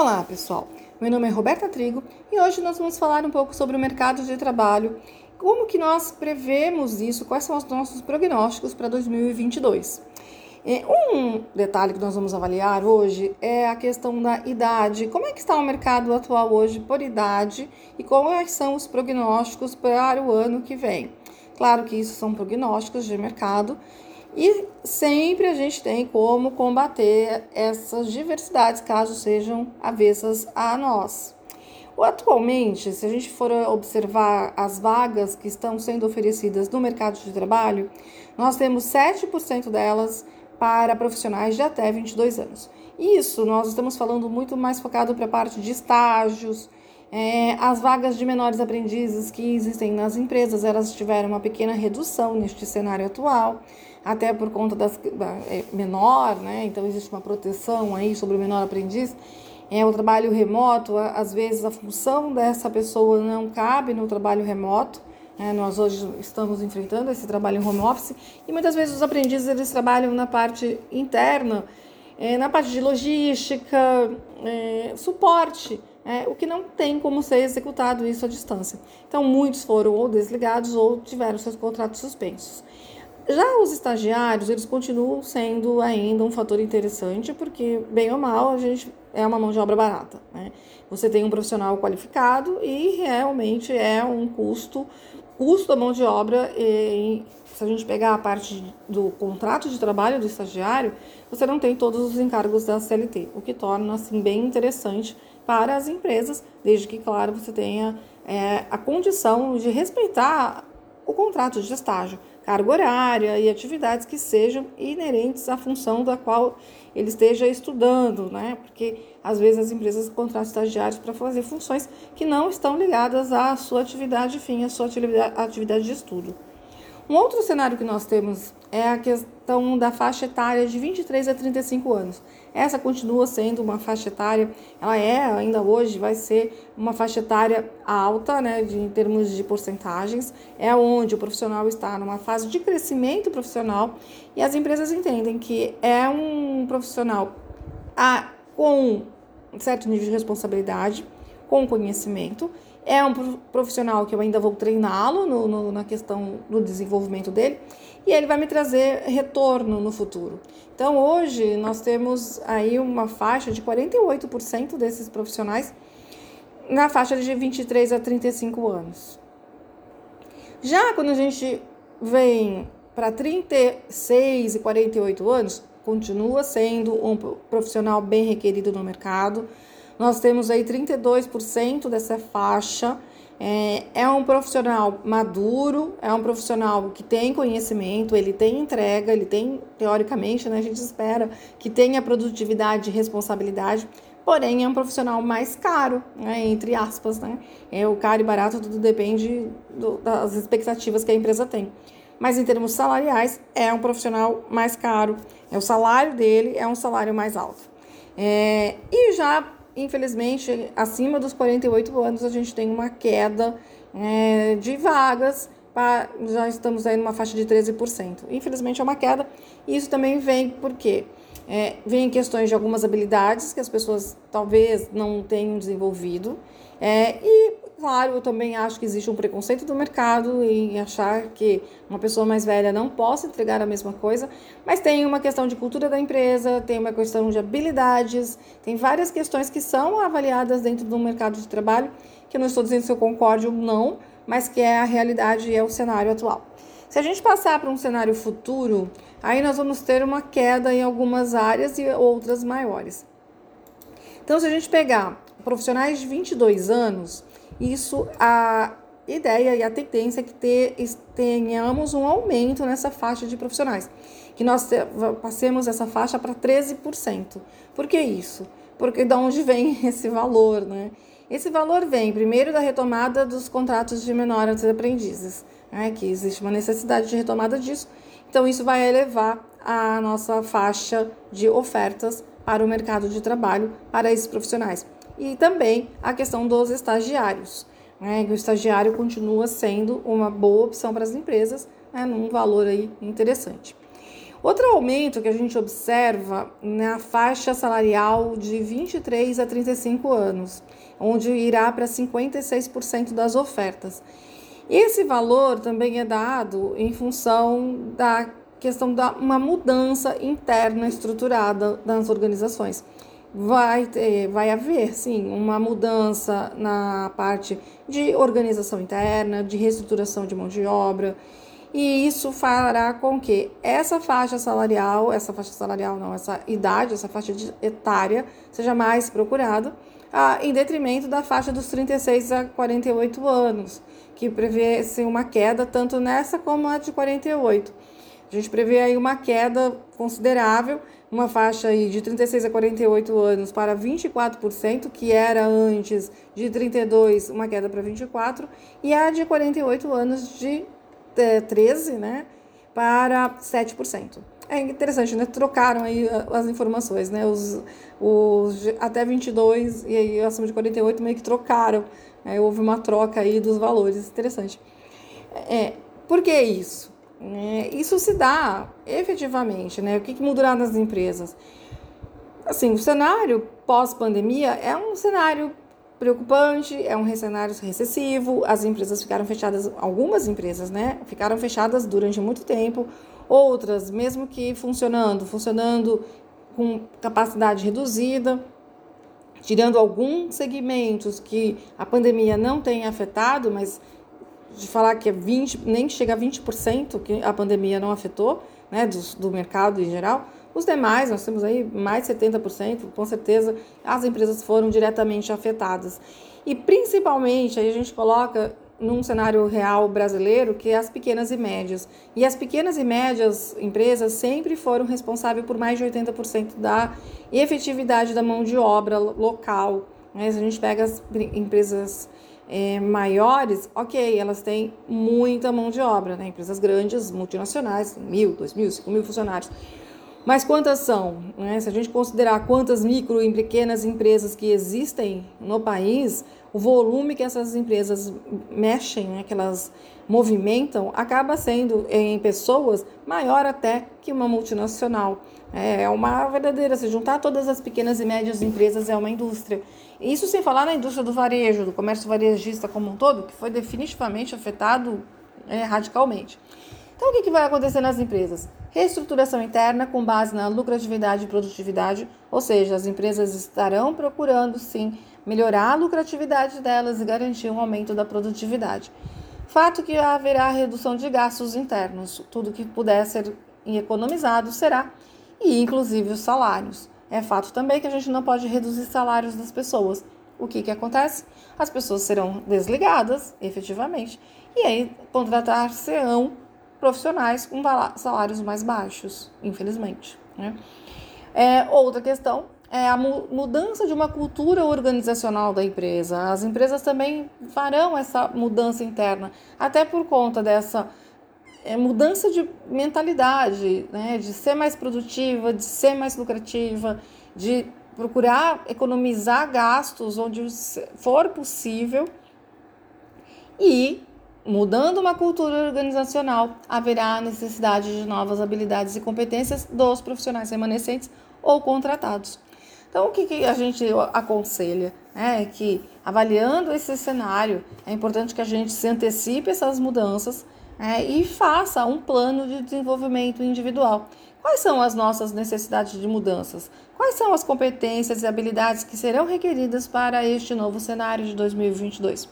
Olá, pessoal. Meu nome é Roberta Trigo e hoje nós vamos falar um pouco sobre o mercado de trabalho, como que nós prevemos isso, quais são os nossos prognósticos para 2022. É, um detalhe que nós vamos avaliar hoje é a questão da idade. Como é que está o mercado atual hoje por idade e quais são os prognósticos para o ano que vem? Claro que isso são prognósticos de mercado e sempre a gente tem como combater essas diversidades, caso sejam avessas a nós. Atualmente, se a gente for observar as vagas que estão sendo oferecidas no mercado de trabalho, nós temos 7% delas para profissionais de até 22 anos. Isso nós estamos falando muito mais focado para a parte de estágios, é, as vagas de menores aprendizes que existem nas empresas, elas tiveram uma pequena redução neste cenário atual, até por conta das é, menor, né? Então existe uma proteção aí sobre o menor aprendiz. É o trabalho remoto, às vezes a função dessa pessoa não cabe no trabalho remoto. É, nós hoje estamos enfrentando esse trabalho em home office e muitas vezes os aprendizes eles trabalham na parte interna, é, na parte de logística, é, suporte é, o que não tem como ser executado isso à distância. Então, muitos foram ou desligados ou tiveram seus contratos suspensos. Já os estagiários, eles continuam sendo ainda um fator interessante, porque, bem ou mal, a gente é uma mão de obra barata. Né? Você tem um profissional qualificado e realmente é um custo, custo da mão de obra. E, se a gente pegar a parte do contrato de trabalho do estagiário, você não tem todos os encargos da CLT, o que torna assim bem interessante para as empresas, desde que, claro, você tenha é, a condição de respeitar o contrato de estágio, carga horária e atividades que sejam inerentes à função da qual ele esteja estudando, né? Porque às vezes as empresas contratam estagiários para fazer funções que não estão ligadas à sua atividade fim, à sua atividade de estudo. Um outro cenário que nós temos é a questão da faixa etária de 23 a 35 anos. Essa continua sendo uma faixa etária, ela é ainda hoje, vai ser uma faixa etária alta, né, de, em termos de porcentagens, é onde o profissional está numa fase de crescimento profissional e as empresas entendem que é um profissional a, com um certo nível de responsabilidade, com conhecimento é um profissional que eu ainda vou treiná-lo na questão do desenvolvimento dele e ele vai me trazer retorno no futuro. Então, hoje, nós temos aí uma faixa de 48% desses profissionais na faixa de 23 a 35 anos. Já quando a gente vem para 36 e 48 anos, continua sendo um profissional bem requerido no mercado nós temos aí 32% dessa faixa. É, é um profissional maduro, é um profissional que tem conhecimento, ele tem entrega, ele tem, teoricamente, né, a gente espera que tenha produtividade e responsabilidade, porém é um profissional mais caro, né, entre aspas, né? É, o caro e barato tudo depende do, das expectativas que a empresa tem. Mas em termos salariais, é um profissional mais caro, é o salário dele é um salário mais alto. É, e já infelizmente, acima dos 48 anos, a gente tem uma queda é, de vagas, pra, já estamos aí numa faixa de 13%. Infelizmente, é uma queda, e isso também vem porque é, vem questões de algumas habilidades que as pessoas talvez não tenham desenvolvido, é, e Claro, eu também acho que existe um preconceito do mercado em achar que uma pessoa mais velha não possa entregar a mesma coisa, mas tem uma questão de cultura da empresa, tem uma questão de habilidades, tem várias questões que são avaliadas dentro do mercado de trabalho, que eu não estou dizendo se eu concordo ou não, mas que é a realidade e é o cenário atual. Se a gente passar para um cenário futuro, aí nós vamos ter uma queda em algumas áreas e outras maiores. Então, se a gente pegar profissionais de 22 anos, isso a ideia e a tendência é que ter, tenhamos um aumento nessa faixa de profissionais, que nós passemos essa faixa para 13%. Por que isso? Porque de onde vem esse valor, né? Esse valor vem primeiro da retomada dos contratos de menores aprendizes, né? que existe uma necessidade de retomada disso. Então, isso vai elevar a nossa faixa de ofertas para o mercado de trabalho para esses profissionais e também a questão dos estagiários. Né? O estagiário continua sendo uma boa opção para as empresas, né? num valor aí interessante. Outro aumento que a gente observa na faixa salarial de 23 a 35 anos, onde irá para 56% das ofertas. Esse valor também é dado em função da questão da uma mudança interna estruturada das organizações. Vai, ter, vai haver, sim, uma mudança na parte de organização interna, de reestruturação de mão de obra, e isso fará com que essa faixa salarial, essa faixa salarial não, essa idade, essa faixa etária seja mais procurada, ah, em detrimento da faixa dos 36 a 48 anos, que prevê assim, uma queda tanto nessa como a de 48. A gente prevê aí uma queda considerável, uma faixa aí de 36 a 48 anos para 24%, que era antes de 32, uma queda para 24, e a de 48 anos de 13, né, para 7%. É interessante, né? Trocaram aí as informações, né? Os, os até 22 e aí acima de 48 meio que trocaram. Né? Houve uma troca aí dos valores. Interessante. É, por que isso? É, isso se dá efetivamente, né? O que, que mudará nas empresas? Assim, o cenário pós-pandemia é um cenário preocupante, é um cenário recessivo, as empresas ficaram fechadas, algumas empresas, né, ficaram fechadas durante muito tempo, outras, mesmo que funcionando, funcionando com capacidade reduzida, tirando alguns segmentos que a pandemia não tem afetado, mas de falar que é 20, nem chega a 20% que a pandemia não afetou, né, do, do mercado em geral, os demais, nós temos aí mais de 70%, com certeza as empresas foram diretamente afetadas. E principalmente, aí a gente coloca num cenário real brasileiro, que é as pequenas e médias. E as pequenas e médias empresas sempre foram responsáveis por mais de 80% da efetividade da mão de obra local. Né? Se a gente pega as empresas é, maiores, ok, elas têm muita mão de obra, né? Empresas grandes, multinacionais, mil, dois mil, cinco mil funcionários. Mas quantas são? Né? Se a gente considerar quantas micro e pequenas empresas que existem no país, o volume que essas empresas mexem, né, que elas movimentam, acaba sendo em pessoas maior até que uma multinacional. É uma verdadeira, se juntar todas as pequenas e médias empresas é uma indústria. Isso sem falar na indústria do varejo, do comércio varejista como um todo, que foi definitivamente afetado é, radicalmente. Então, o que, que vai acontecer nas empresas? Reestruturação interna com base na lucratividade e produtividade, ou seja, as empresas estarão procurando sim melhorar a lucratividade delas e garantir um aumento da produtividade. Fato que haverá redução de gastos internos, tudo que puder ser economizado será, e inclusive os salários. É fato também que a gente não pode reduzir salários das pessoas. O que, que acontece? As pessoas serão desligadas, efetivamente, e aí contratar-se-ão profissionais com salários mais baixos, infelizmente. Né? É, outra questão é a mudança de uma cultura organizacional da empresa. As empresas também farão essa mudança interna, até por conta dessa é, mudança de mentalidade, né? de ser mais produtiva, de ser mais lucrativa, de procurar economizar gastos onde for possível e Mudando uma cultura organizacional, haverá necessidade de novas habilidades e competências dos profissionais remanescentes ou contratados. Então, o que, que a gente aconselha? É que, avaliando esse cenário, é importante que a gente se antecipe essas mudanças é, e faça um plano de desenvolvimento individual. Quais são as nossas necessidades de mudanças? Quais são as competências e habilidades que serão requeridas para este novo cenário de 2022?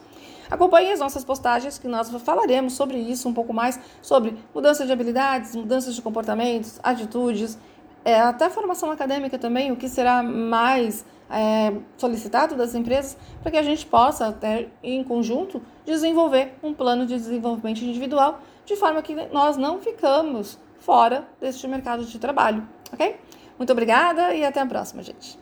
Acompanhe as nossas postagens que nós falaremos sobre isso um pouco mais, sobre mudança de habilidades, mudanças de comportamentos, atitudes, é, até formação acadêmica também, o que será mais é, solicitado das empresas, para que a gente possa, até em conjunto, desenvolver um plano de desenvolvimento individual, de forma que nós não ficamos fora deste mercado de trabalho, ok? Muito obrigada e até a próxima, gente.